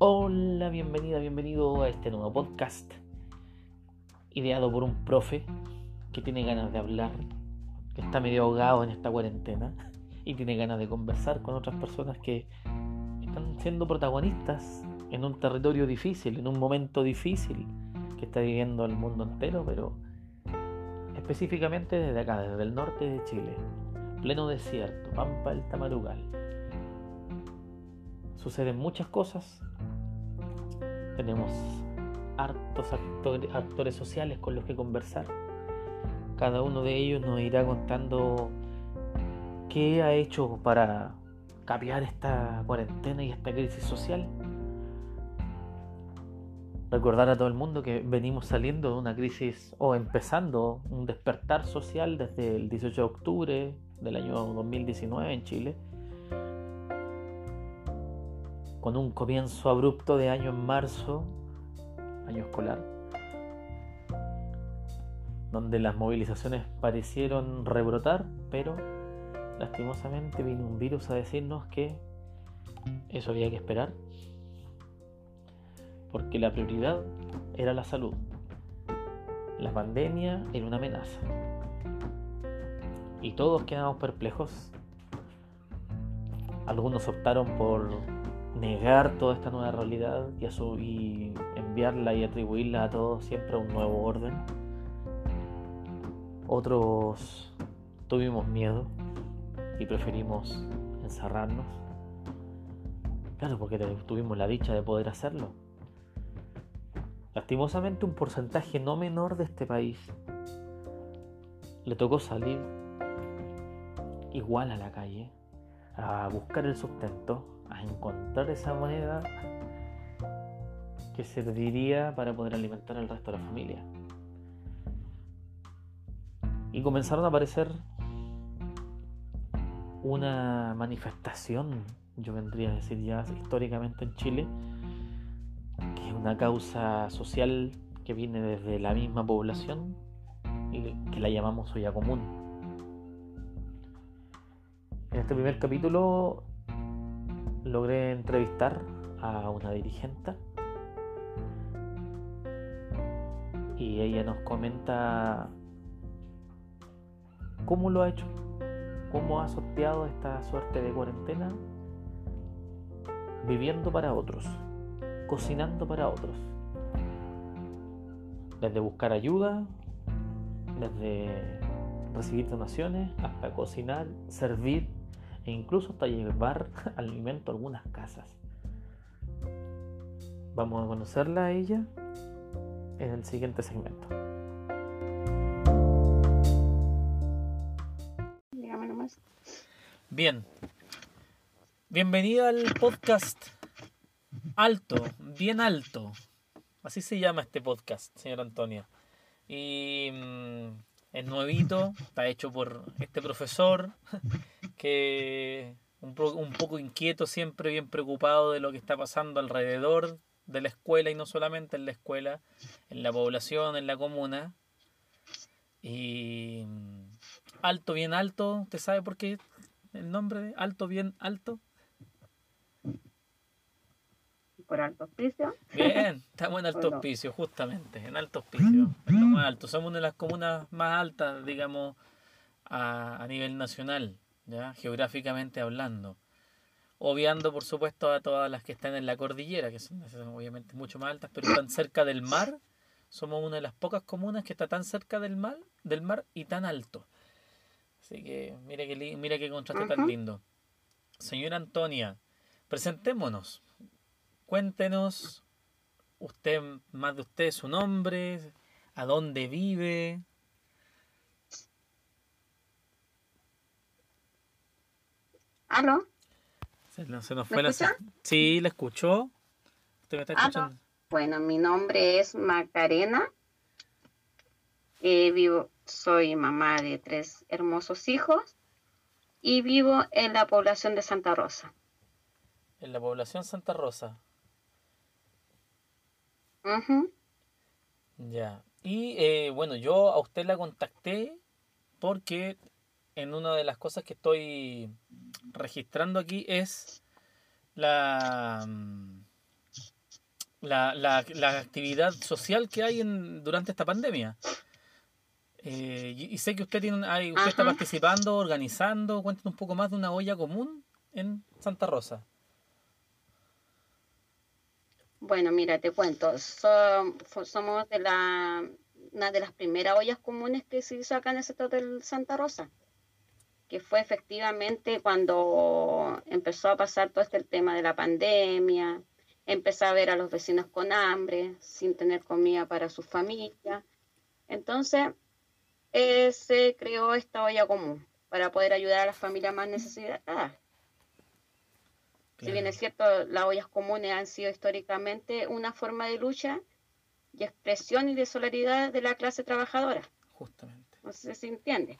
Hola, bienvenida, bienvenido a este nuevo podcast ideado por un profe que tiene ganas de hablar, que está medio ahogado en esta cuarentena y tiene ganas de conversar con otras personas que están siendo protagonistas en un territorio difícil, en un momento difícil que está viviendo el mundo entero, pero específicamente desde acá, desde el norte de Chile, pleno desierto, Pampa del Tamarugal. Suceden muchas cosas. Tenemos hartos actores, sociales con los que conversar. Cada uno de ellos nos irá contando qué ha hecho para capear esta cuarentena y esta crisis social. Recordar a todo el mundo que venimos saliendo de una crisis o empezando un despertar social desde el 18 de octubre del año 2019 en Chile, con un comienzo abrupto de año en marzo año escolar, donde las movilizaciones parecieron rebrotar, pero lastimosamente vino un virus a decirnos que eso había que esperar, porque la prioridad era la salud. La pandemia era una amenaza. Y todos quedamos perplejos. Algunos optaron por negar toda esta nueva realidad y, y enviarla y atribuirla a todos siempre a un nuevo orden. Otros tuvimos miedo y preferimos encerrarnos. Claro, porque tuvimos la dicha de poder hacerlo. Lastimosamente un porcentaje no menor de este país le tocó salir igual a la calle a buscar el sustento a encontrar esa moneda que serviría para poder alimentar al resto de la familia. Y comenzaron a aparecer una manifestación, yo vendría a decir ya históricamente en Chile, que es una causa social que viene desde la misma población y que la llamamos olla común. En este primer capítulo logré entrevistar a una dirigente. Y ella nos comenta cómo lo ha hecho, cómo ha sorteado esta suerte de cuarentena viviendo para otros, cocinando para otros, desde buscar ayuda, desde recibir donaciones hasta cocinar, servir e incluso hasta llevar alimento a algunas casas. Vamos a conocerla a ella en el siguiente segmento. Bien, bienvenida al podcast Alto, bien alto. Así se llama este podcast, señora Antonia. Y mm, es nuevito, está hecho por este profesor que un, un poco inquieto, siempre bien preocupado de lo que está pasando alrededor de la escuela y no solamente en la escuela, en la población, en la comuna. Y alto, bien alto, ¿te sabe por qué el nombre de alto, bien alto? Por alto auspicio. Bien, estamos en alto auspicio, justamente, en alto auspicio, en lo más alto. Somos una de las comunas más altas, digamos, a, a nivel nacional. ¿ya? geográficamente hablando. Obviando, por supuesto, a todas las que están en la cordillera, que son, obviamente mucho más altas, pero están cerca del mar. Somos una de las pocas comunas que está tan cerca del mar, del mar y tan alto. Así que mira que, mira qué contraste tan lindo. Señora Antonia, presentémonos. Cuéntenos usted más de usted, su nombre, a dónde vive, ¿Aló? Se, nos fue la... Sí, la escuchó. ¿Usted me está escuchando? Bueno, mi nombre es Macarena. Eh, vivo, soy mamá de tres hermosos hijos y vivo en la población de Santa Rosa. En la población Santa Rosa. Ya. Y eh, bueno, yo a usted la contacté porque en una de las cosas que estoy registrando aquí es la, mm, la, la, la actividad social que hay en, durante esta pandemia. Eh, y, sé que usted tiene hay, usted está participando, organizando. Cuéntanos un poco más de una olla común en Santa Rosa. Bueno, mira, te cuento. somos de la, una de las primeras ollas comunes que se hizo acá en el sector del Santa Rosa, que fue efectivamente cuando empezó a pasar todo este tema de la pandemia, empezó a ver a los vecinos con hambre, sin tener comida para su familia. Entonces, eh, se creó esta olla común para poder ayudar a las familias más necesitadas. Si bien es cierto, las ollas comunes han sido históricamente una forma de lucha y expresión y de solidaridad de la clase trabajadora. Justamente. No sé si entiende.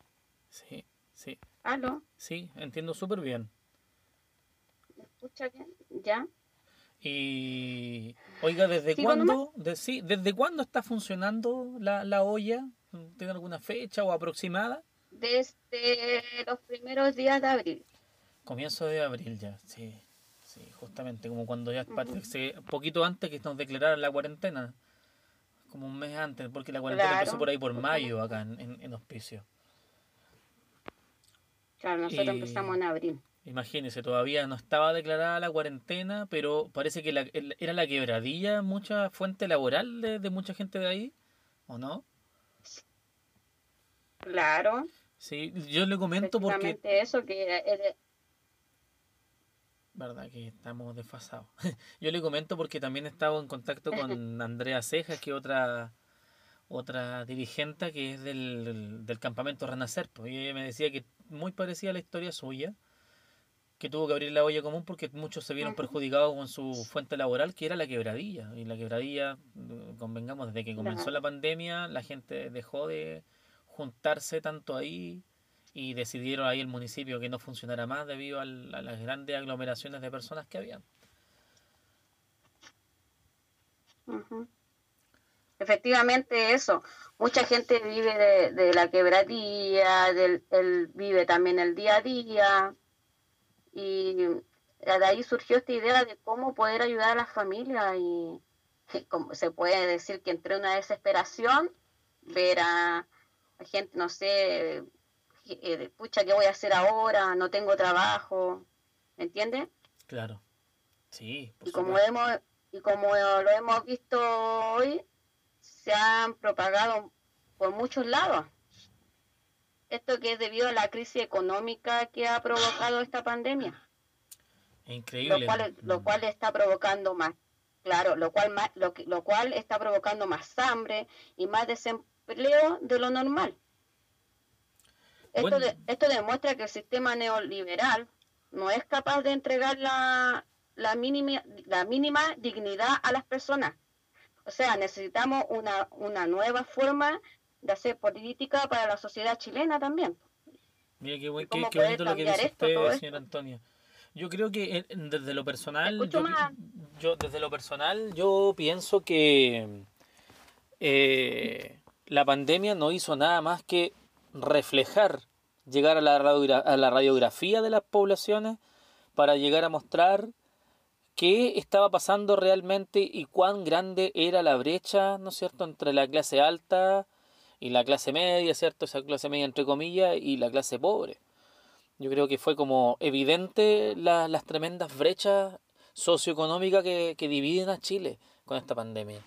Sí, sí. ¿Aló? Sí, entiendo súper bien. ¿Me escucha bien? ¿Ya? Y, oiga, ¿desde cuándo, sí, ¿desde cuándo está funcionando la, la olla? ¿Tiene alguna fecha o aproximada? Desde los primeros días de abril. Comienzo de abril ya, sí justamente, como cuando ya uh poquito antes que nos declararan la cuarentena, como un mes antes, porque la cuarentena empezó por ahí por mayo acá en, en, Hospicio. Claro, nosotros empezamos en abril. Imagínese, todavía no estaba declarada la cuarentena, pero parece que la, era la quebradilla mucha fuente laboral de, de mucha gente de ahí, ¿o no? Claro. Sí, yo le comento porque... eso, que verdad que estamos desfasados. Yo le comento porque también he estado en contacto con Andrea Cejas, que es otra otra dirigente que es del, del campamento Renacer. Pues, y ella me decía que muy parecida a la historia suya, que tuvo que abrir la olla común porque muchos se vieron perjudicados con su fuente laboral, que era la quebradilla. Y la quebradilla, convengamos, desde que comenzó la pandemia, la gente dejó de juntarse tanto ahí y decidieron ahí el municipio que no funcionara más debido a, las grandes aglomeraciones de personas que había. Efectivamente eso, mucha gente vive de, la quebradilla, del, vive también el día a día. Y de ahí surgió esta idea de cómo poder ayudar a las familias y, como se puede decir que entre una desesperación ver gente, no sé, eh, pucha, ¿qué voy a hacer ahora? No tengo trabajo, ¿me entiendes? Claro, sí. y como, hemos, y como lo hemos visto hoy, se han propagado por muchos lados. Esto que es debido a la crisis económica que ha provocado esta pandemia. Increíble. Lo cual, lo cual está provocando más, claro, lo cual, más, lo, lo cual está provocando más hambre y más desempleo de lo normal. Esto, esto demuestra que el sistema neoliberal no es capaz de entregar la, la, mínima, la mínima dignidad a las personas. O sea, necesitamos una, una nueva forma de hacer política para la sociedad chilena también. Mira qué, bonito lo que dice usted, señor Antonio. Yo creo que desde lo personal, yo, desde lo personal, yo pienso que eh, la pandemia no hizo nada más que reflejar, llegar a la, a la radiografía de las poblaciones para llegar a mostrar qué estaba pasando realmente y cuán grande era la brecha, ¿no es cierto?, entre la clase alta y la clase media, ¿cierto?, esa clase media entre comillas y la clase pobre. Yo creo que fue como evidente las tremendas brechas socioeconómicas que, que dividen a Chile con esta pandemia.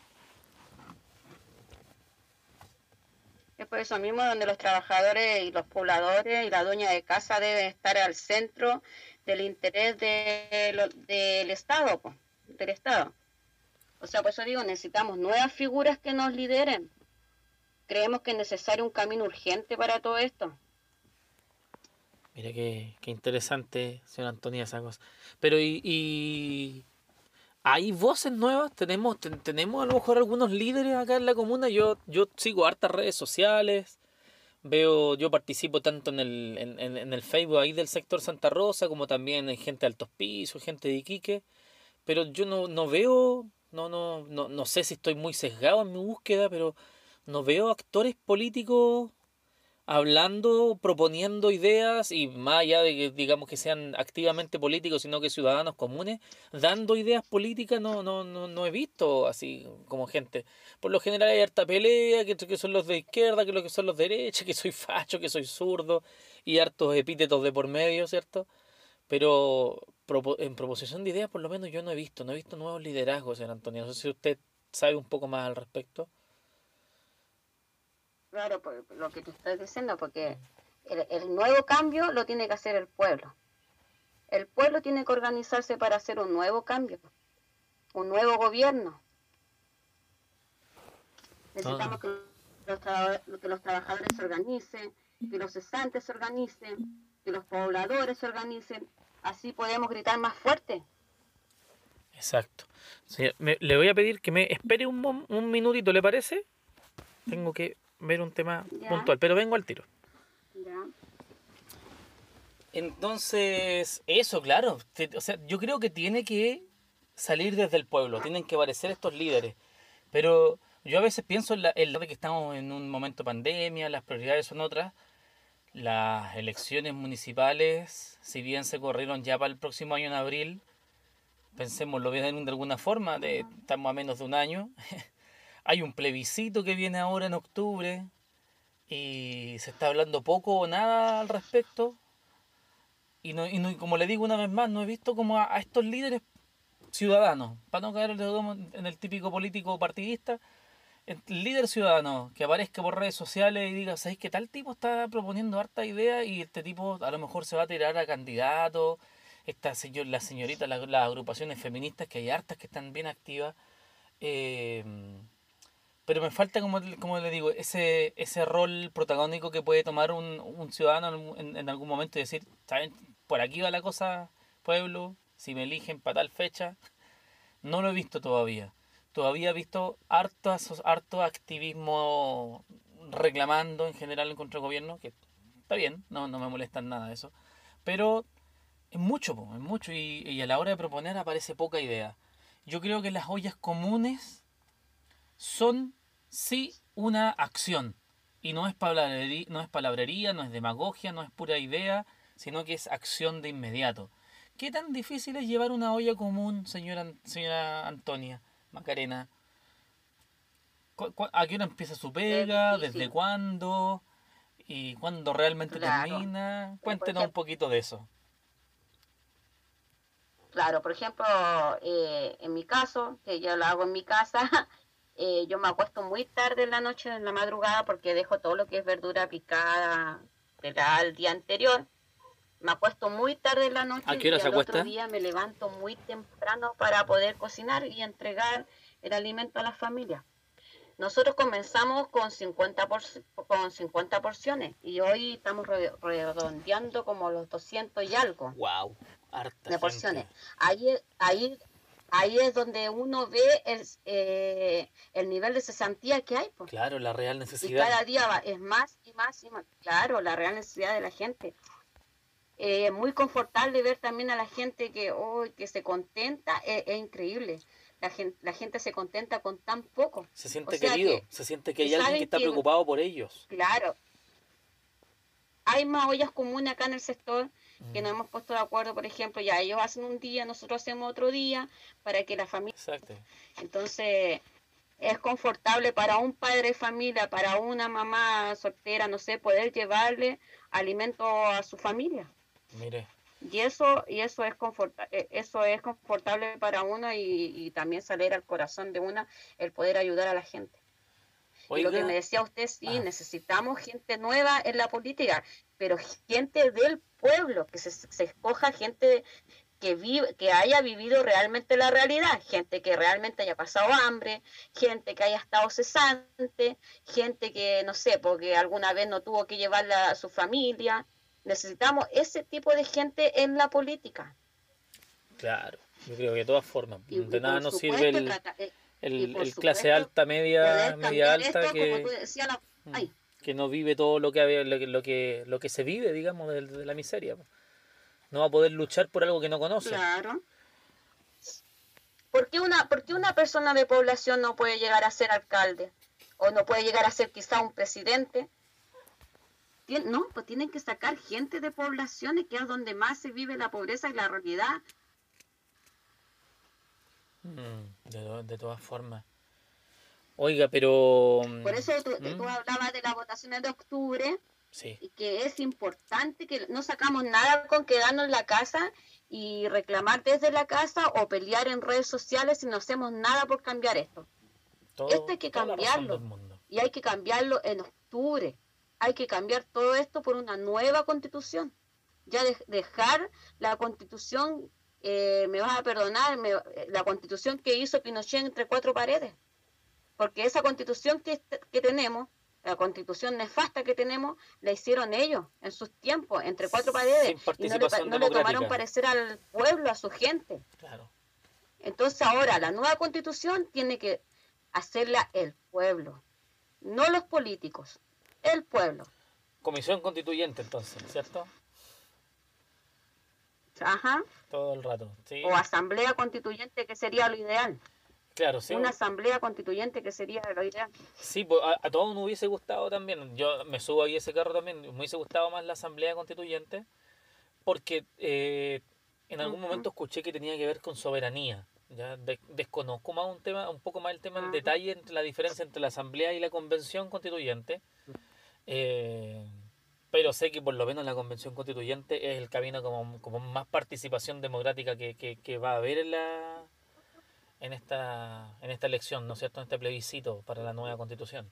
Es por eso mismo donde los trabajadores y los pobladores y la dueña de casa deben estar al centro del interés del Estado, del Estado. O sea, por eso digo, necesitamos nuevas figuras que nos lideren. Creemos que es necesario un camino urgente para todo esto. Mira qué, qué interesante, señor Antonia Sacos. Pero y, hay voces nuevas, tenemos, tenemos a lo mejor algunos líderes acá en la comuna. Yo, yo sigo hartas redes sociales, veo, yo participo tanto en el, en, el Facebook ahí del sector Santa Rosa, como también en gente de altos pisos, gente de Iquique, pero yo no, no veo, no, no, no, no sé si estoy muy sesgado en mi búsqueda, pero no veo actores políticos hablando, proponiendo ideas y más allá de que digamos que sean activamente políticos, sino que ciudadanos comunes, dando ideas políticas, no, no, no, no he visto así como gente. Por lo general hay harta pelea, que, que son los de izquierda, que lo que son los de derecha, que soy facho, que soy zurdo, y hartos epítetos de por medio, ¿cierto? Pero en proposición de ideas, por lo menos yo no he visto, no he visto nuevos liderazgos en Antonio. No sé si usted sabe un poco más al respecto. Claro, por lo que tú estás diciendo, porque el, nuevo cambio lo tiene que hacer el pueblo. El pueblo tiene que organizarse para hacer un nuevo cambio, un nuevo gobierno. Necesitamos que, los que los trabajadores se organicen, que los cesantes se organicen, que los pobladores se organicen. Así podemos gritar más fuerte. Exacto. le voy a pedir que me espere un, un minutito, ¿le parece? Tengo que ver un tema puntual, pero vengo al tiro. Entonces, eso, claro. O sea, yo creo que tiene que salir desde el pueblo, tienen que aparecer estos líderes. Pero yo a veces pienso en la, en que estamos en un momento de pandemia, las prioridades son otras. Las elecciones municipales, si bien se corrieron ya para el próximo año en abril, pensemos lo bien de alguna forma, de, estamos a menos de un año. Hay un plebiscito que viene ahora en octubre y se está hablando poco o nada al respecto. Y, no, y como le digo una vez más, no he visto como a, estos líderes ciudadanos, para no caer en el típico político partidista, el líder ciudadano que aparezca por redes sociales y diga, ¿sabes qué tal tipo está proponiendo harta idea y este tipo a lo mejor se va a tirar a candidato? Esta señor, la señorita, las, agrupaciones feministas, que hay hartas que están bien activas. Eh, pero me falta, como, como le digo, ese, ese rol protagónico que puede tomar un, un ciudadano en, en, algún momento y decir, ¿saben? Por aquí va la cosa, pueblo, si me eligen para tal fecha. No lo he visto todavía. Todavía he visto harto, harto activismo reclamando en general en contra del gobierno, que está bien, no, no me molesta nada eso. Pero es mucho, es mucho y, y a la hora de proponer aparece poca idea. Yo creo que las ollas comunes son sí una acción. Y no es, palabrería, no es palabrería, no es demagogia, no es pura idea, sino que es acción de inmediato. ¿Qué tan difícil es llevar una olla común, señora, señora Antonia Macarena? ¿A qué hora empieza su pega? ¿Desde cuándo? ¿Y cuándo realmente termina? Cuéntenos un poquito de eso. Claro, por ejemplo, eh, en mi caso, que yo lo hago en mi casa, Eh, yo me acuesto muy tarde en la noche, en la madrugada, porque dejo todo lo que es verdura picada del día anterior. Me acuesto muy tarde en la noche ¿A qué hora y se al acuesta? otro día me levanto muy temprano para poder cocinar y entregar el alimento a la familia. Nosotros comenzamos con 50, por, con 50 porciones y hoy estamos redondeando como los 200 y algo. ¡Wow! de porciones. Ahí, ahí ahí es donde uno ve el, eh, el nivel de cesantía que hay. Pues. Claro, la real necesidad. Y cada día va, es más y más y más. Claro, la real necesidad de la gente. Eh, muy confortable ver también a la gente que, oh, que se contenta, es, increíble. La gente, la gente se contenta con tan poco. Se siente querido, se siente que hay alguien que está preocupado por ellos. Claro. Hay más ollas comunes acá en el sector que nos hemos puesto de acuerdo, por ejemplo, ya ellos hacen un día, nosotros hacemos otro día, para que la familia... Exacto. Entonces, es confortable para un padre de familia, para una mamá soltera, no sé, poder llevarle alimento a su familia. Mire. Y eso, y eso es eh, eso es confortable para uno y, también salir al corazón de una el poder ayudar a la gente. Y lo que me decía usted, sí, ah. necesitamos gente nueva en la política, pero gente del pueblo, que se, escoja gente que, vive, que haya vivido realmente la realidad, gente que realmente haya pasado hambre, gente que haya estado cesante, gente que, no sé, porque alguna vez no tuvo que llevarla a su familia. Necesitamos ese tipo de gente en la política. Claro, yo creo que de todas formas, de nada nos sirve el, eh, el, clase alta, media, media alta que... Mm que no vive todo lo que, lo que, lo que, se vive, digamos, de, la miseria. No va a poder luchar por algo que no conoce. Claro. ¿Por qué, una, ¿Por qué una persona de población no puede llegar a ser alcalde? ¿O no puede llegar a ser quizá un presidente? no, pues tienen que sacar gente de poblaciones, que es donde más se vive la pobreza y la realidad. Mm, de, de todas formas. Oiga, pero... Por eso tú, ¿Mm? hablabas de las votaciones de octubre, sí. y que es importante que no sacamos nada con quedarnos en la casa y reclamar desde la casa o pelear en redes sociales y no hacemos nada por cambiar esto. esto hay que cambiarlo. Y hay que cambiarlo en octubre. Hay que cambiar todo esto por una nueva constitución. Ya dejar la constitución, eh, me vas a perdonar, la constitución que hizo Pinochet entre cuatro paredes porque esa constitución que, tenemos, la constitución nefasta que tenemos, la hicieron ellos en sus tiempos, entre cuatro paredes, y no le, tomaron parecer al pueblo, a su gente. Claro. Entonces ahora la nueva constitución tiene que hacerla el pueblo, no los políticos, el pueblo. Comisión constituyente entonces, ¿cierto? Ajá. Todo el rato. Sí. O asamblea constituyente, que sería lo ideal. Claro, sí. Una asamblea constituyente que sería lo ideal. Sí, pues a, todos nos hubiese gustado también, yo me subo ahí ese carro también, me hubiese gustado más la asamblea constituyente, porque eh, en algún momento escuché que tenía que ver con soberanía. Ya desconozco más un tema, un poco más el tema en detalle entre la diferencia entre la asamblea y la convención constituyente. Eh, pero sé que por lo menos la convención constituyente es el camino como, como más participación democrática que, que, que va a haber en la, en esta, en esta elección, ¿no es cierto?, en este plebiscito para la nueva constitución.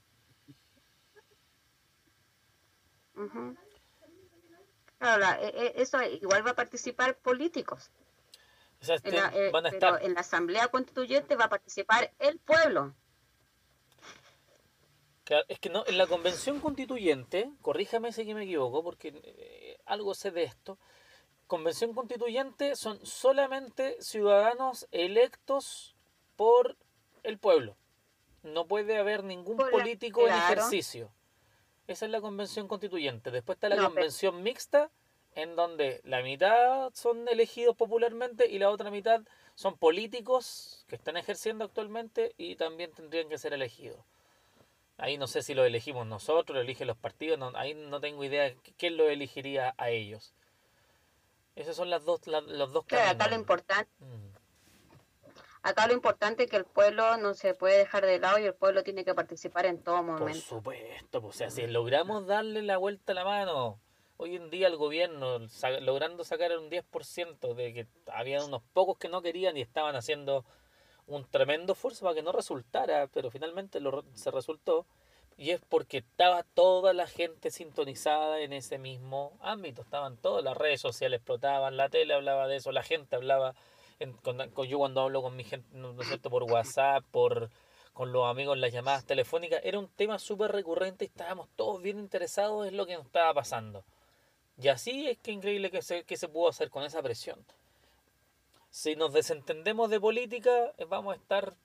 claro, e, e, eso igual va a participar políticos. en, la, eh, van a estar... en la asamblea constituyente va a participar el pueblo. Claro, es que no, en la convención constituyente, corríjame si me equivoco, porque eh, algo sé de esto, convención constituyente son solamente ciudadanos electos por el pueblo. No puede haber ningún político en ejercicio. Esa es la convención constituyente. Después está la convención mixta, en donde la mitad son elegidos popularmente y la otra mitad son políticos que están ejerciendo actualmente y también tendrían que ser elegidos. Ahí no sé si lo elegimos nosotros, lo eligen los partidos, ahí no tengo idea quién lo elegiría a ellos. Esas son las dos, los dos claro, acá lo importante, mm. Acá lo importante es que el pueblo no se puede dejar de lado y el pueblo tiene que participar en todo momento. Por supuesto, pues, o sea, si logramos darle la vuelta a la mano, hoy en día el gobierno logrando sacar un 10% de que había unos pocos que no querían y estaban haciendo un tremendo esfuerzo para que no resultara, pero finalmente lo, se resultó. Y es porque estaba toda la gente sintonizada en ese mismo ámbito. Estaban todas las redes sociales, explotaban, la tele hablaba de eso, la gente hablaba con, yo cuando hablo con mi gente, ¿no es cierto?, por WhatsApp, por con los amigos en las llamadas telefónicas, era un tema súper recurrente y estábamos todos bien interesados en lo que nos estaba pasando. Y así es que increíble que se, que se pudo hacer con esa presión. Si nos desentendemos de política, eh, vamos a estar,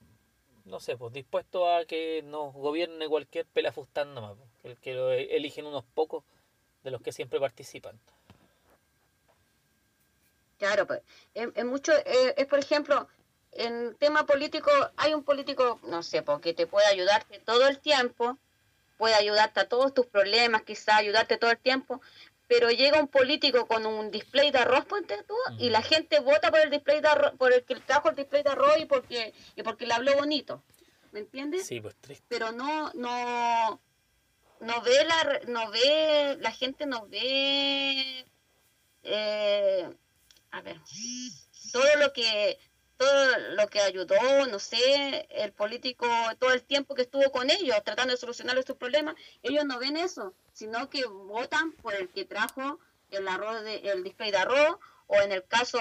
no sé, pues dispuestos a que nos gobierne cualquier pelafustán nomás, el que lo eligen unos pocos de los que siempre participan. Claro, pues, en, mucho, eh, es por ejemplo, en tema político, hay un político, no sé, porque te puede ayudarte todo el tiempo, puede ayudarte a todos tus problemas, quizá ayudarte todo el tiempo, pero llega un político con un display de arroz, ponte tú, y la gente vota por el display de arroz, por el que trajo el display de arroz y porque, y porque le habló bonito, ¿me entiendes? Sí, pues triste. Pero no, no, no ve la, no ve, la gente no ve eh, a ver, todo lo que todo lo que ayudó, no sé, el político, todo el tiempo que estuvo con ellos tratando de solucionar sus problemas, ellos no ven eso, sino que votan por el que trajo el arroz de, el display de arroz, o en el caso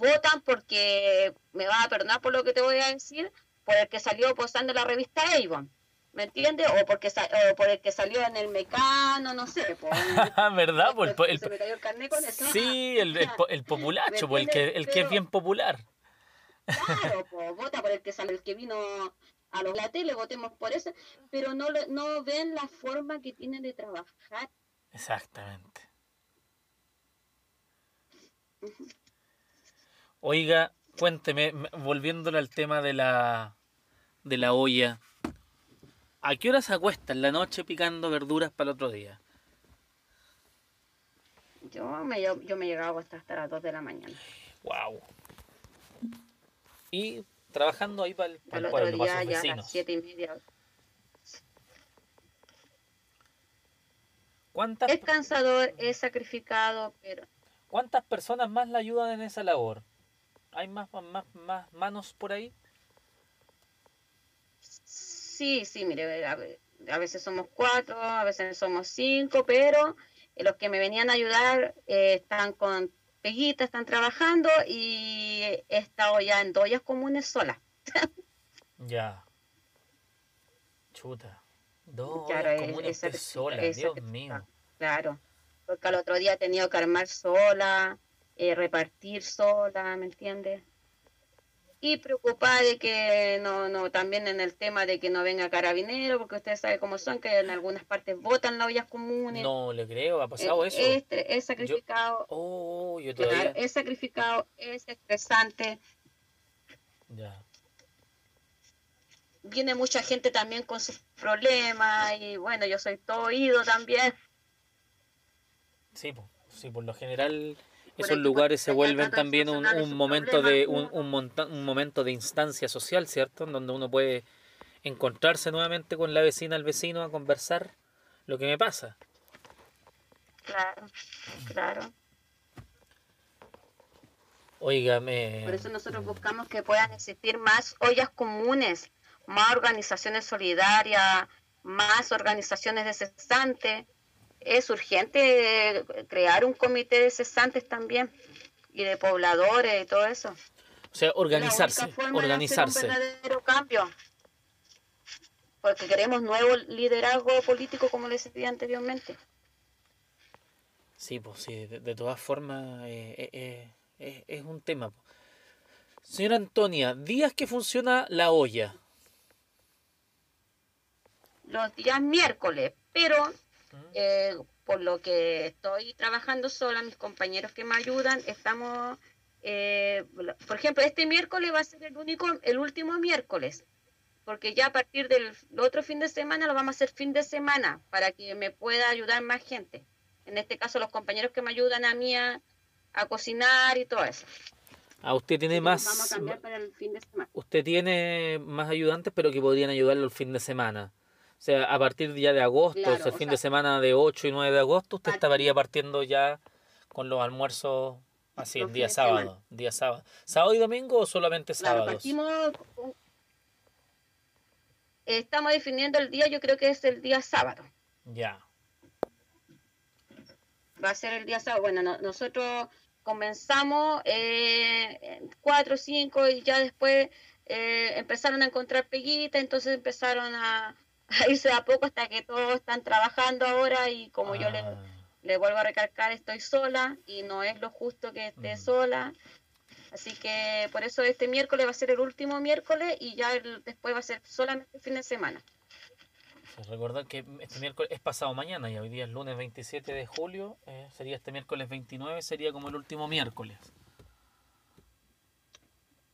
votan porque me vas a perdonar por lo que te voy a decir, por el que salió postando la revista Avon. ¿Me entiendes? O porque o por el que salió en el mecano, no sé. Por, ¿Verdad? Por el, se me cayó el carnet con eso. Sí, el, el, el populacho, el que, el que es bien popular. Claro, pues vota por el que sale, el que vino a los la tele, votemos por eso, pero no, no ven la forma que tienen de trabajar. Exactamente. Oiga, cuénteme, volviéndole al tema de la, de la olla ¿A qué hora se acuesta en la noche picando verduras para el otro día? Yo me, yo, me llegaba hasta, hasta las 2 de la mañana. Wow. Y trabajando ahí para el, para el, otro día ya a las 7 y media. ¿Cuántas, es cansador, es sacrificado, pero... ¿Cuántas personas más la ayudan en esa labor? ¿Hay más, más, más manos por ahí? Sí, sí, mire, a, veces somos cuatro, a veces somos cinco, pero los que me venían a ayudar eh, están con peguitas, están trabajando y he estado ya en doyas comunes sola. ya. Chuta. Dos claro, comunes sola, Dios mío. Claro, porque al otro día he tenido que armar sola, eh, repartir sola, ¿me entiendes? Y preocupada de que no, no, también en el tema de que no venga carabinero, porque usted sabe cómo son, que en algunas partes votan las ollas comunes. No, le creo, ha pasado eh, eso. Este, es sacrificado. oh, yo todavía... es sacrificado, es estresante. Ya. Viene mucha gente también con sus problemas y bueno, yo soy todo oído también. Sí, pues, sí, por lo general esos lugares se vuelven también un, un momento de un, un, un, momento de instancia social, ¿cierto? En donde uno puede encontrarse nuevamente con la vecina, el vecino a conversar lo que me pasa. Claro, claro. Oígame. Por eso nosotros buscamos que puedan existir más ollas comunes, más organizaciones solidarias, más organizaciones de cesantes es urgente crear un comité de cesantes también y de pobladores y todo eso. O sea, organizarse, organizarse. un verdadero cambio. Porque queremos nuevo liderazgo político, como les decía anteriormente. Sí, pues sí, de, todas formas eh, eh, eh, es un tema. Señora Antonia, días que funciona la olla. Los días miércoles, pero eh, por lo que estoy trabajando sola, mis compañeros que me ayudan, estamos, eh, por ejemplo, este miércoles va a ser el único, el último miércoles, porque ya a partir del otro fin de semana lo vamos a hacer fin de semana para que me pueda ayudar más gente. En este caso, los compañeros que me ayudan a mí a, cocinar y todo eso. Ah, usted tiene más. Vamos a cambiar para el fin de semana. Usted tiene más ayudantes, pero que podrían ayudarlo el fin de semana. O sea, a partir ya de agosto, el fin de semana de 8 y 9 de agosto, usted estaría partiendo ya con los almuerzos así, el día sábado, día sábado. ¿Sábado y domingo o solamente sábado? Claro, estamos definiendo el día, yo creo que es el día sábado. Ya. Va a ser el día sábado. Bueno, nosotros comenzamos eh, 4 o 5 y ya después eh, empezaron a encontrar peguitas, entonces empezaron a irse a poco hasta que todos están trabajando ahora y como yo le, ah. le, vuelvo a recalcar, estoy sola y no es lo justo que esté mm. sola. Así que por eso este miércoles va a ser el último miércoles y ya después va a ser solamente el fin de semana. Recordar que este miércoles es pasado mañana y hoy día es lunes 27 de julio, eh, sería este miércoles 29, sería como el último miércoles.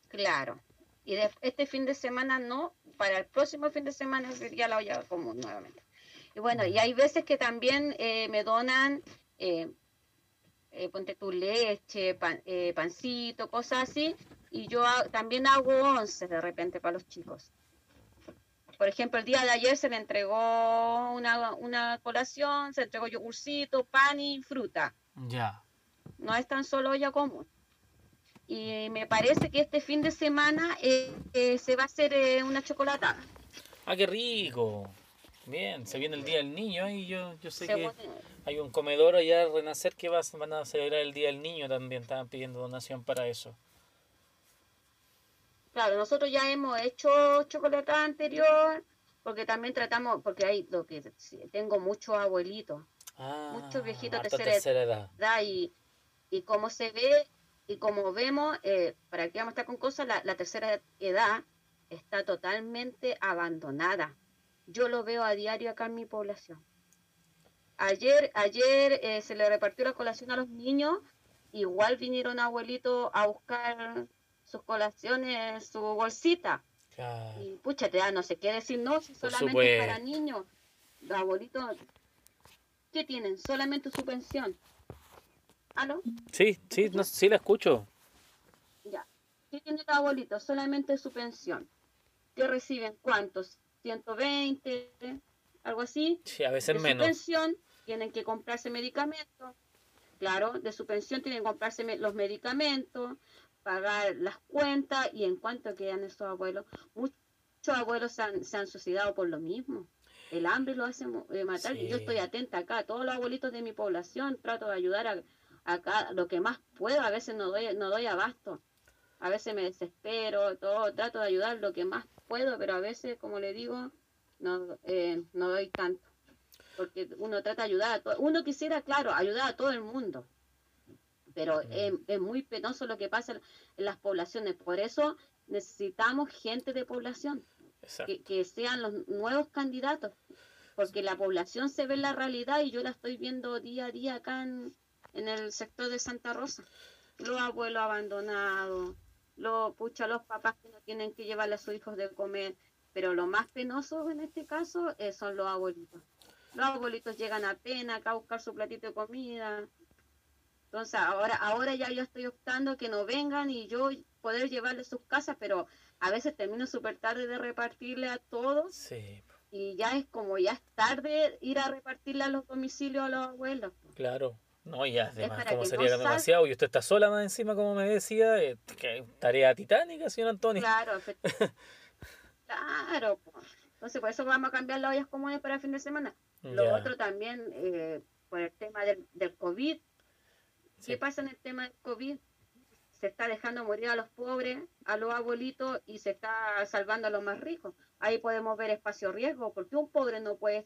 Claro. Y de este fin de semana no, para el próximo fin de semana sería la olla común nuevamente. Y bueno, y hay veces que también eh, me donan, eh, eh, ponte tu leche, pancito, cosas así, y yo también hago once de repente para los chicos. Por ejemplo, el día de ayer se le entregó una, una colación, se entregó yogurcito, pan y fruta. Ya. No es tan solo olla común y me parece que este fin de semana eh, eh, se va a hacer eh, una chocolatada. Ah, qué rico. Bien, se viene el Día del Niño y yo, yo sé que hay un comedor allá a Renacer que va, van a celebrar el Día del Niño también, estaban pidiendo donación para eso. Claro, nosotros ya hemos hecho chocolatada anterior, porque también tratamos, porque hay lo que tengo muchos abuelitos, ah, muchos viejitos de tercera, edad, y, y como se ve, y como vemos, eh, para que vamos a estar con cosas, la, tercera edad está totalmente abandonada. Yo lo veo a diario acá en mi población. Ayer, ayer eh, se le repartió la colación a los niños, igual vinieron abuelitos a buscar sus colaciones, su bolsita. Y pucha, te da no sé qué decir, no, si solamente para niños. Los abuelitos, ¿qué tienen? Solamente su pensión. ¿Aló? Sí, sí, no, sí la escucho. Ya. ¿Qué tiene el abuelito? Solamente su pensión. ¿Qué reciben? ¿Cuántos? ¿120? ¿Algo así? Sí, a veces de menos. Su pensión tienen que comprarse medicamentos. Claro, de su pensión tienen que comprarse los medicamentos, pagar las cuentas y en cuanto quedan esos abuelos, muchos abuelos se han, se han suicidado por lo mismo. El hambre lo hace eh, matar. Yo estoy atenta acá, todos los abuelitos de mi población, trato de ayudar a, acá lo que más puedo, a veces no doy, no doy abasto, a veces me desespero, todo, trato de ayudar lo que más puedo, pero a veces, como le digo, no, eh, no doy tanto. Porque uno trata de ayudar a todo, uno quisiera, claro, ayudar a todo el mundo, pero es, muy penoso lo que pasa en las poblaciones, por eso necesitamos gente de población, que, que, sean los nuevos candidatos, porque la población se ve en la realidad y yo la estoy viendo día a día acá en, en el sector de Santa Rosa. Los abuelos abandonados, los, pucha, los papás que no tienen que llevarle a sus hijos de comer, pero lo más penoso en este caso eh, son los abuelitos. Los abuelitos llegan apenas acá a buscar su platito de comida. Entonces ahora, ahora ya yo estoy optando que no vengan y yo poder llevarle sus casas, pero a veces termino súper tarde de repartirle a todos. Y ya es como ya es tarde ir a repartirle a los domicilios a los abuelos. Claro. No, y además, como sería demasiado, y usted está sola más encima, como me decía, eh, que tarea titánica, señor Antonio. Claro, claro. Entonces, por eso vamos a cambiar las ollas comunes para el fin de semana. Lo otro también, eh, por el tema del, del COVID. ¿Qué pasa en el tema del COVID? Se está dejando morir a los pobres, a los abuelitos y se está salvando a los más ricos. Ahí podemos ver espacio riesgo, porque un pobre no puede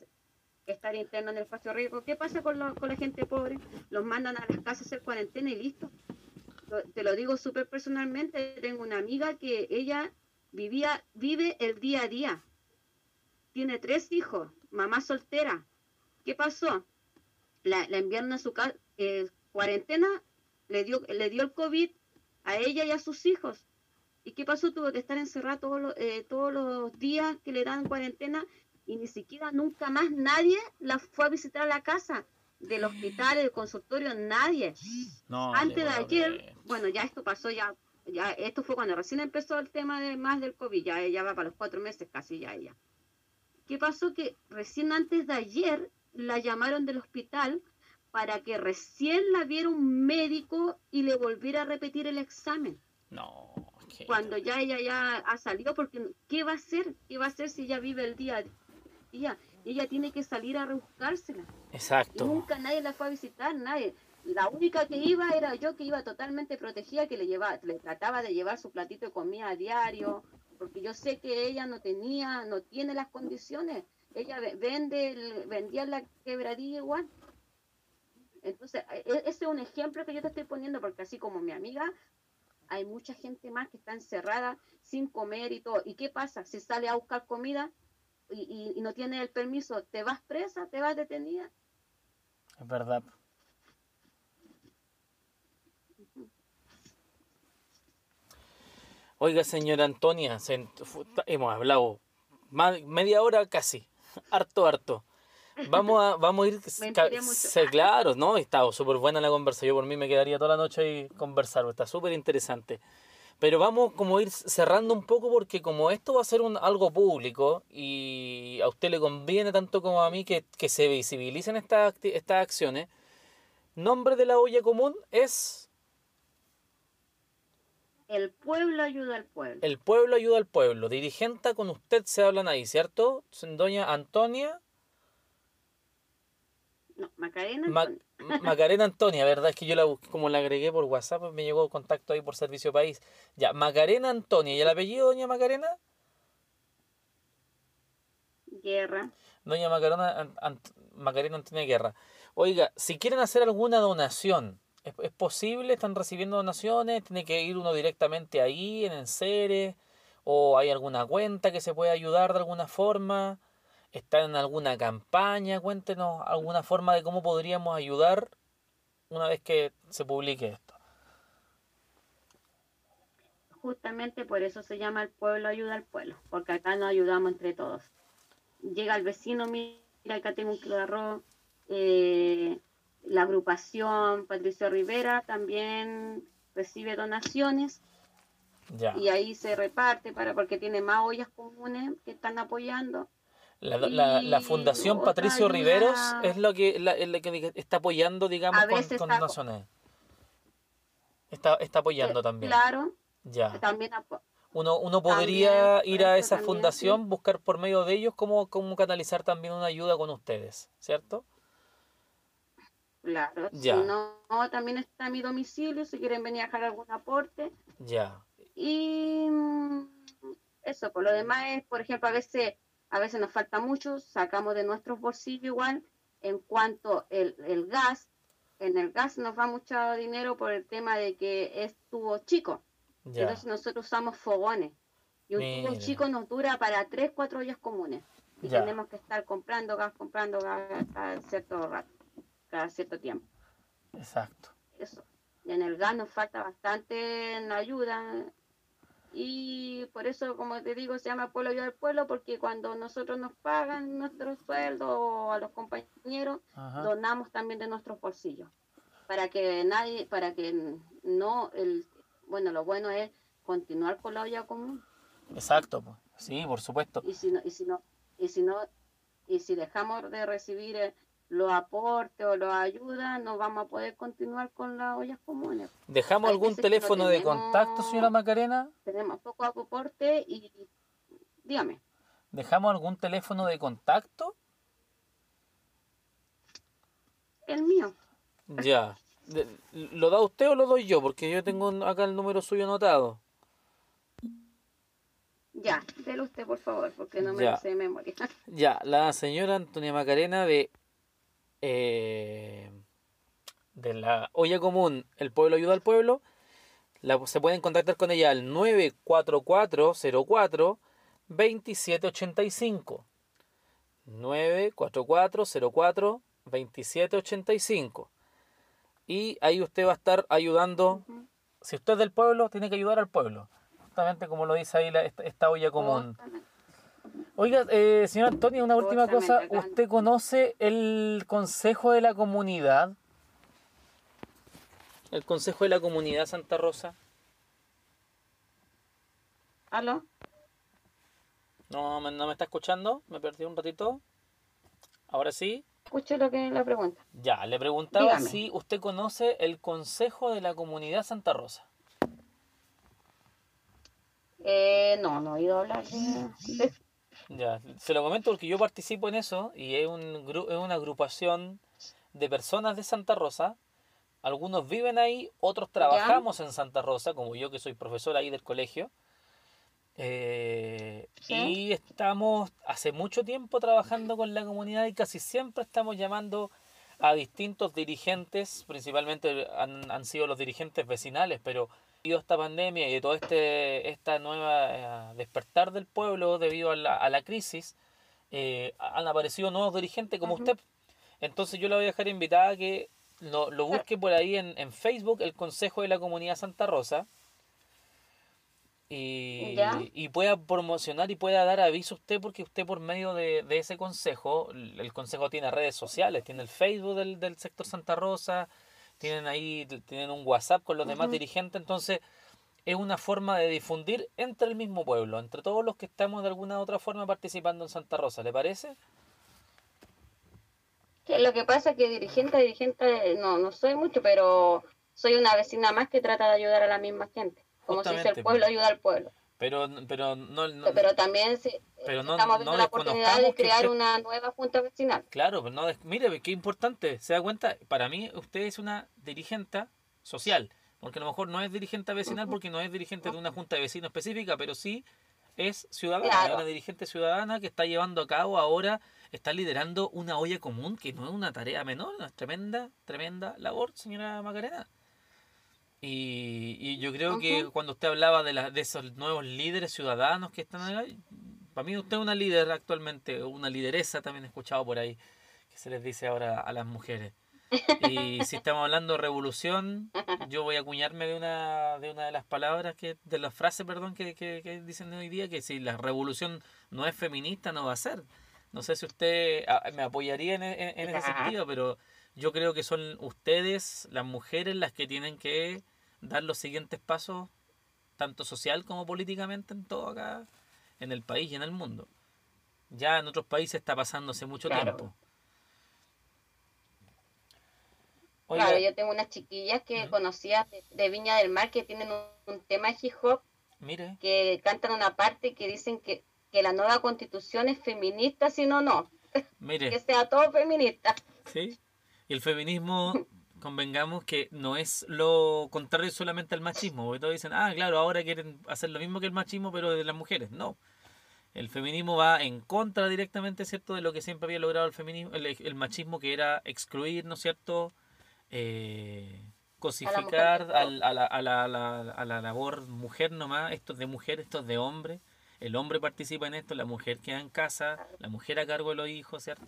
estar interno en el espacio riesgo. ¿Qué pasa con, con la gente pobre? Los mandan a las casas a hacer cuarentena y listo. Te lo digo súper personalmente. Tengo una amiga que ella vivía, vive el día a día. Tiene tres hijos, mamá soltera. ¿Qué pasó? La, la enviaron a su casa, eh, cuarentena, le dio, le dio el COVID a ella y a sus hijos. ¿Y qué pasó? Tuvo que estar encerrada todos los, eh, todos los días que le dan cuarentena y ni siquiera nunca más nadie la fue a visitar a la casa del hospital, del consultorio, nadie. Antes de ayer, bueno, ya esto pasó, ya, ya esto fue cuando recién empezó el tema de más del COVID, ya ella va para los cuatro meses casi ya ella. ¿Qué pasó? Que recién antes de ayer la llamaron del hospital para que recién la viera un médico y le volviera a repetir el examen. No. Cuando ya ella ya ha salido, porque ¿qué va a hacer? ¿Qué va a hacer si ella vive el día a día? Ella, ella tiene que salir a rebuscársela. Exacto. nunca nadie la fue a visitar, nadie. La única que iba era yo que iba totalmente protegida, que le llevaba, le trataba de llevar su platito de comida a diario, porque yo sé que ella no tenía, no tiene las condiciones. Ella vende, vendía la quebradilla igual. Entonces, e, e, ese es un ejemplo que yo te estoy poniendo, porque así como mi amiga, hay mucha gente más que está encerrada sin comer y todo. ¿Y qué pasa? Si sale a buscar comida, y, no tiene el permiso, te vas presa, te vas detenida. Es verdad. Oiga, señora Antonia, hemos hablado media hora casi, harto, harto. Vamos a, vamos a ir. Me claro, ¿no? Está súper buena la conversa. Yo por mí me quedaría toda la noche y conversar. Está súper interesante. Pero vamos como a ir cerrando un poco porque como esto va a ser un, algo público y a usted le conviene tanto como a mí que, se visibilicen estas, estas acciones, nombre de la olla común es... El pueblo ayuda al pueblo. El pueblo ayuda al pueblo. Dirigenta con usted se hablan ahí, ¿cierto? Doña Antonia. No, Macarena. Macarena Antonia, ¿verdad? Es que yo la busqué, como la agregué por WhatsApp, me llegó contacto ahí por Servicio País. Ya, Macarena Antonia. ¿Y el apellido, doña Macarena? Guerra. Doña Macarena, Macarena Antonia Guerra. Oiga, si quieren hacer alguna donación, ¿es, posible? ¿Están recibiendo donaciones? ¿Tiene que ir uno directamente ahí, en Enseres? ¿O hay alguna cuenta que se puede ayudar de alguna forma? ¿Están en alguna campaña? Cuéntenos alguna forma de cómo podríamos ayudar una vez que se publique esto. Justamente por eso se llama el pueblo ayuda al pueblo, porque acá nos ayudamos entre todos. Llega el vecino, mira, acá tengo un kilo de arroz, eh, la agrupación Patricio Rivera también recibe donaciones y ahí se reparte para porque tiene más ollas comunes que están apoyando. La, Fundación Patricio Riveros es lo que, la, que está apoyando, digamos, con, donaciones. Está, está apoyando también. Claro. Ya. También uno, uno podría ir a esa fundación, buscar por medio de ellos cómo, cómo canalizar también una ayuda con ustedes, ¿cierto? Claro, ya. si no, también está mi domicilio, si quieren venir a dejar algún aporte. Ya. Y mm, eso, por lo demás es, por ejemplo, a veces, a veces nos falta mucho, sacamos de nuestros bolsillos igual, en cuanto el, el gas, en el gas nos va mucho dinero por el tema de que es tubo chico. Entonces nosotros usamos fogones. Y un tubo chico nos dura para tres, cuatro ollas comunes. Y tenemos que estar comprando gas, comprando gas cada cierto rato, cada cierto tiempo. Exacto. Eso. En el gas nos falta bastante en ayuda. Y por eso, como te digo, se llama Pueblo Ayuda al Pueblo, porque cuando nosotros nos pagan nuestro sueldo a los compañeros, donamos también de nuestros bolsillos. Para que nadie, para que no, el, bueno, lo bueno es continuar con la olla común. Exacto, pues. sí, por supuesto. Y si no, y si no, y si no, y si dejamos de recibir eh, los aportes o las ayudas, no vamos a poder continuar con las ollas comunes. ¿Dejamos algún teléfono de contacto, señora Macarena? Tenemos poco aporte y dígame. ¿Dejamos algún teléfono de contacto? El mío. Ya. ¿Lo da usted o lo doy yo? Porque yo tengo acá el número suyo anotado. Ya, délo usted, por favor, porque no me lo sé de memoria. Ya, la señora Antonia Macarena de eh, de la olla común El Pueblo Ayuda al Pueblo, la, se pueden contactar con ella al 94404 2785. 94404 2785. Y ahí usted va a estar ayudando. Si usted es del pueblo, tiene que ayudar al pueblo. Justamente como lo dice ahí esta olla común. Oiga, eh, señor Antonio, una última cosa. ¿Usted conoce el Consejo de la Comunidad? ¿El Consejo de la Comunidad Santa Rosa? ¿Aló? ¿No, ¿No me está escuchando? ¿Me perdí un ratito? ¿Ahora sí? Escucho lo que la pregunta. Ya, le preguntaba si usted conoce el Consejo de la Comunidad Santa Rosa. Eh, no, no he oído hablar de, ya, se lo comento porque yo participo en eso y es, un, es una agrupación de personas de Santa Rosa. Algunos viven ahí, otros trabajamos en Santa Rosa, como yo que soy profesor ahí del colegio. Eh, y estamos hace mucho tiempo trabajando con la comunidad y casi siempre estamos llamando a distintos dirigentes, principalmente han, han sido los dirigentes vecinales, pero debido a esta pandemia y de todo este esta nueva eh, despertar del pueblo debido a la, a la crisis, eh, han aparecido nuevos dirigentes como usted. Entonces yo le voy a dejar invitada a que lo, lo busque por ahí en, en, Facebook, el Consejo de la Comunidad Santa Rosa. Y, y, pueda promocionar y pueda dar aviso a usted porque usted por medio de, de, ese consejo, el consejo tiene redes sociales, tiene el Facebook del, del sector Santa Rosa, tienen ahí, tienen un WhatsApp con los demás dirigentes, entonces es una forma de difundir entre el mismo pueblo, entre todos los que estamos de alguna u otra forma participando en Santa Rosa, ¿le parece? lo que pasa es que dirigente dirigente no, no soy mucho, pero soy una vecina más que trata de ayudar a la misma gente. Como si el pueblo ayuda al pueblo. Pero, pero, no, pero también sí, estamos viendo la oportunidad de crear una nueva junta vecinal. Claro, pero no, mire, qué importante, se da cuenta, para mí usted es una dirigente social, porque a lo mejor no es dirigente vecinal porque no es dirigente de una junta de vecinos específica, pero sí es ciudadana, es una dirigente ciudadana que está llevando a cabo ahora, está liderando una olla común, que no es una tarea menor, una tremenda, tremenda labor, señora Macarena. Y, y yo creo que cuando usted hablaba de, la, de esos nuevos líderes ciudadanos que están ahí, para mí usted es una líder actualmente, una lideresa también he escuchado por ahí, que se les dice ahora a las mujeres. Y si estamos hablando de revolución, yo voy a acuñarme de una de una de las palabras que, de las frases, perdón, que, que, dicen hoy día, que si la revolución no es feminista, no va a ser. No sé si usted ah, me apoyaría en, en, ese sentido, pero yo creo que son ustedes, las mujeres, las que tienen que dar los siguientes pasos, tanto social como políticamente en todo acá, en el país y en el mundo. Ya en otros países está pasando hace mucho tiempo. Claro, yo tengo unas chiquillas que conocía de, Viña del Mar que tienen un, tema de hip hop, Mire. que cantan una parte que dicen que, que la nueva constitución es feminista, si no, no. Mire. que sea todo feminista. Sí. Y el feminismo, convengamos que no es lo contrario solamente al machismo, porque todos dicen, ah, claro, ahora quieren hacer lo mismo que el machismo, pero de las mujeres. No. El feminismo va en contra directamente, ¿cierto?, de lo que siempre había logrado el feminismo, el, machismo, que era excluir, ¿no es cierto?, eh, cosificar a la, a, la, a, la, a la labor mujer nomás, esto es de mujer, esto es de hombre, el hombre participa en esto, la mujer queda en casa, la mujer a cargo de los hijos, ¿cierto?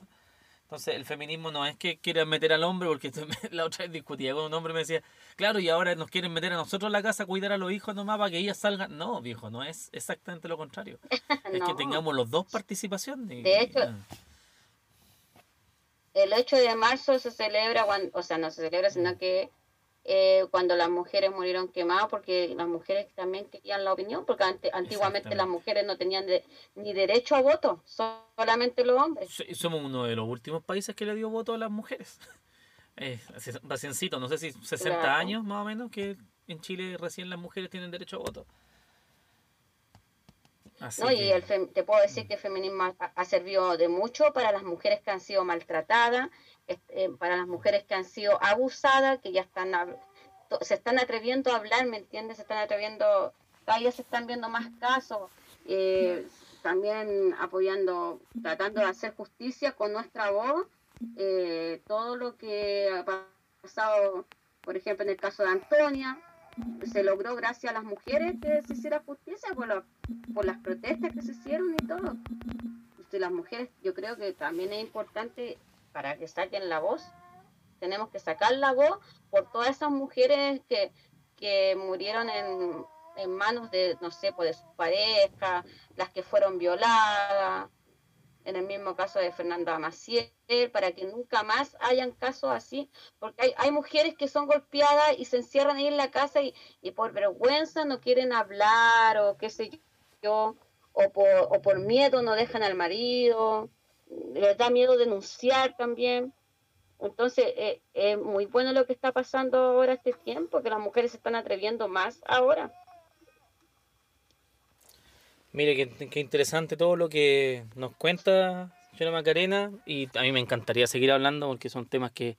Entonces, el feminismo no es que quieran meter al hombre, porque la otra vez discutía con un hombre me decía, claro, y ahora nos quieren meter a nosotros en la casa a cuidar a los hijos nomás para que ellas salgan. No, viejo, no es exactamente lo contrario. Es que tengamos los dos participación. de hecho, el 8 de marzo se celebra, o sea, no se celebra, sino mm. que eh, cuando las mujeres murieron quemadas, porque las mujeres también querían la opinión, porque antiguamente las mujeres no tenían ni derecho a voto, solamente los hombres. Somos uno de los últimos países que le dio voto a las mujeres. Eh, reciencito, no sé si 60 años más o menos, que en Chile recién las mujeres tienen derecho a voto. no, y el te puedo decir que el feminismo ha, servido de mucho para las mujeres que han sido maltratadas, eh, para las mujeres que han sido abusadas, que ya están se están atreviendo a hablar, ¿me entiendes? Se están atreviendo, todavía se están viendo más casos, eh, también apoyando, tratando de hacer justicia con nuestra voz, eh, todo lo que ha pasado, por ejemplo, en el caso de Antonia, se logró gracias a las mujeres que se hiciera justicia por, las protestas que se hicieron y todo. Las mujeres, yo creo que también es importante para que saquen la voz. Tenemos que sacar la voz por todas esas mujeres que, que murieron en, en manos de, no sé, pues de sus parejas, las que fueron violadas, en el mismo caso de Fernanda Maciel, para que nunca más hayan casos así, porque hay, hay mujeres que son golpeadas y se encierran ahí en la casa y, y por vergüenza no quieren hablar o qué sé yo, o por, o por miedo no dejan al marido les da miedo denunciar también. Entonces, eh, es muy bueno lo que está pasando ahora este tiempo, que las mujeres se están atreviendo más ahora. Mire, qué, interesante todo lo que nos cuenta señora Macarena y a mí me encantaría seguir hablando porque son temas que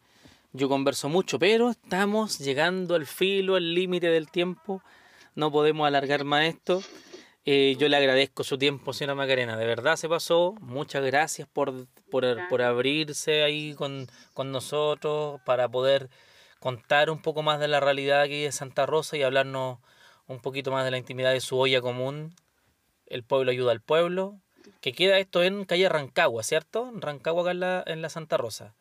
yo converso mucho, pero estamos llegando al filo, al límite del tiempo, no podemos alargar más esto. Eh, yo le agradezco su tiempo, señora Macarena. De verdad se pasó. Muchas gracias por, por, abrirse ahí con, nosotros para poder contar un poco más de la realidad aquí de Santa Rosa y hablarnos un poquito más de la intimidad de su olla común. El pueblo ayuda al pueblo. Que queda esto en calle Rancagua, ¿cierto? Rancagua acá en la, en la Santa Rosa.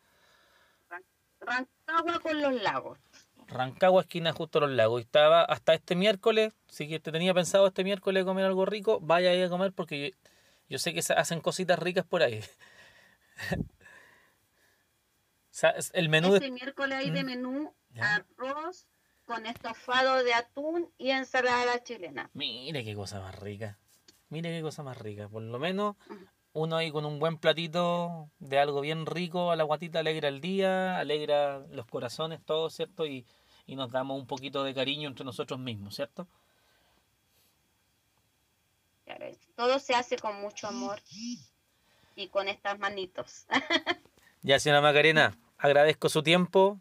Rancagua con los lagos. Rancagua, esquina justo a los lagos. Y estaba hasta este miércoles, si te tenía pensado este miércoles comer algo rico, vaya ahí a comer porque yo, sé que se hacen cositas ricas por ahí. el menú este miércoles hay de menú arroz con estofado de atún y ensalada chilena. Mire qué cosa más rica. Mire qué cosa más rica. Por lo menos uno ahí con un buen platito de algo bien rico, a la guatita alegra el día, alegra los corazones, todo, ¿cierto? Y, y nos damos un poquito de cariño entre nosotros mismos, ¿cierto? todo se hace con mucho amor y con estas manitos. ya, señora Macarena, agradezco su tiempo,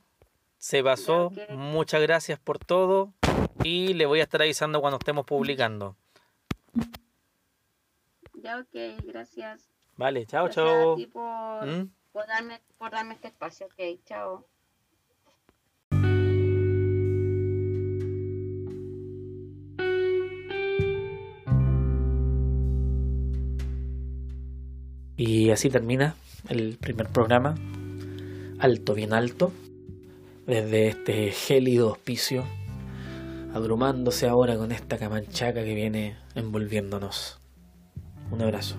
se pasó, muchas gracias por todo y le voy a estar avisando cuando estemos publicando. Ya, ok, gracias. Vale, chao, chao. por, ¿Mm? por, darme, por darme este espacio, ok, chao. Y así termina el primer programa, alto, bien alto, desde este gélido hospicio, abrumándose ahora con esta camanchaca que viene envolviéndonos. Un abrazo.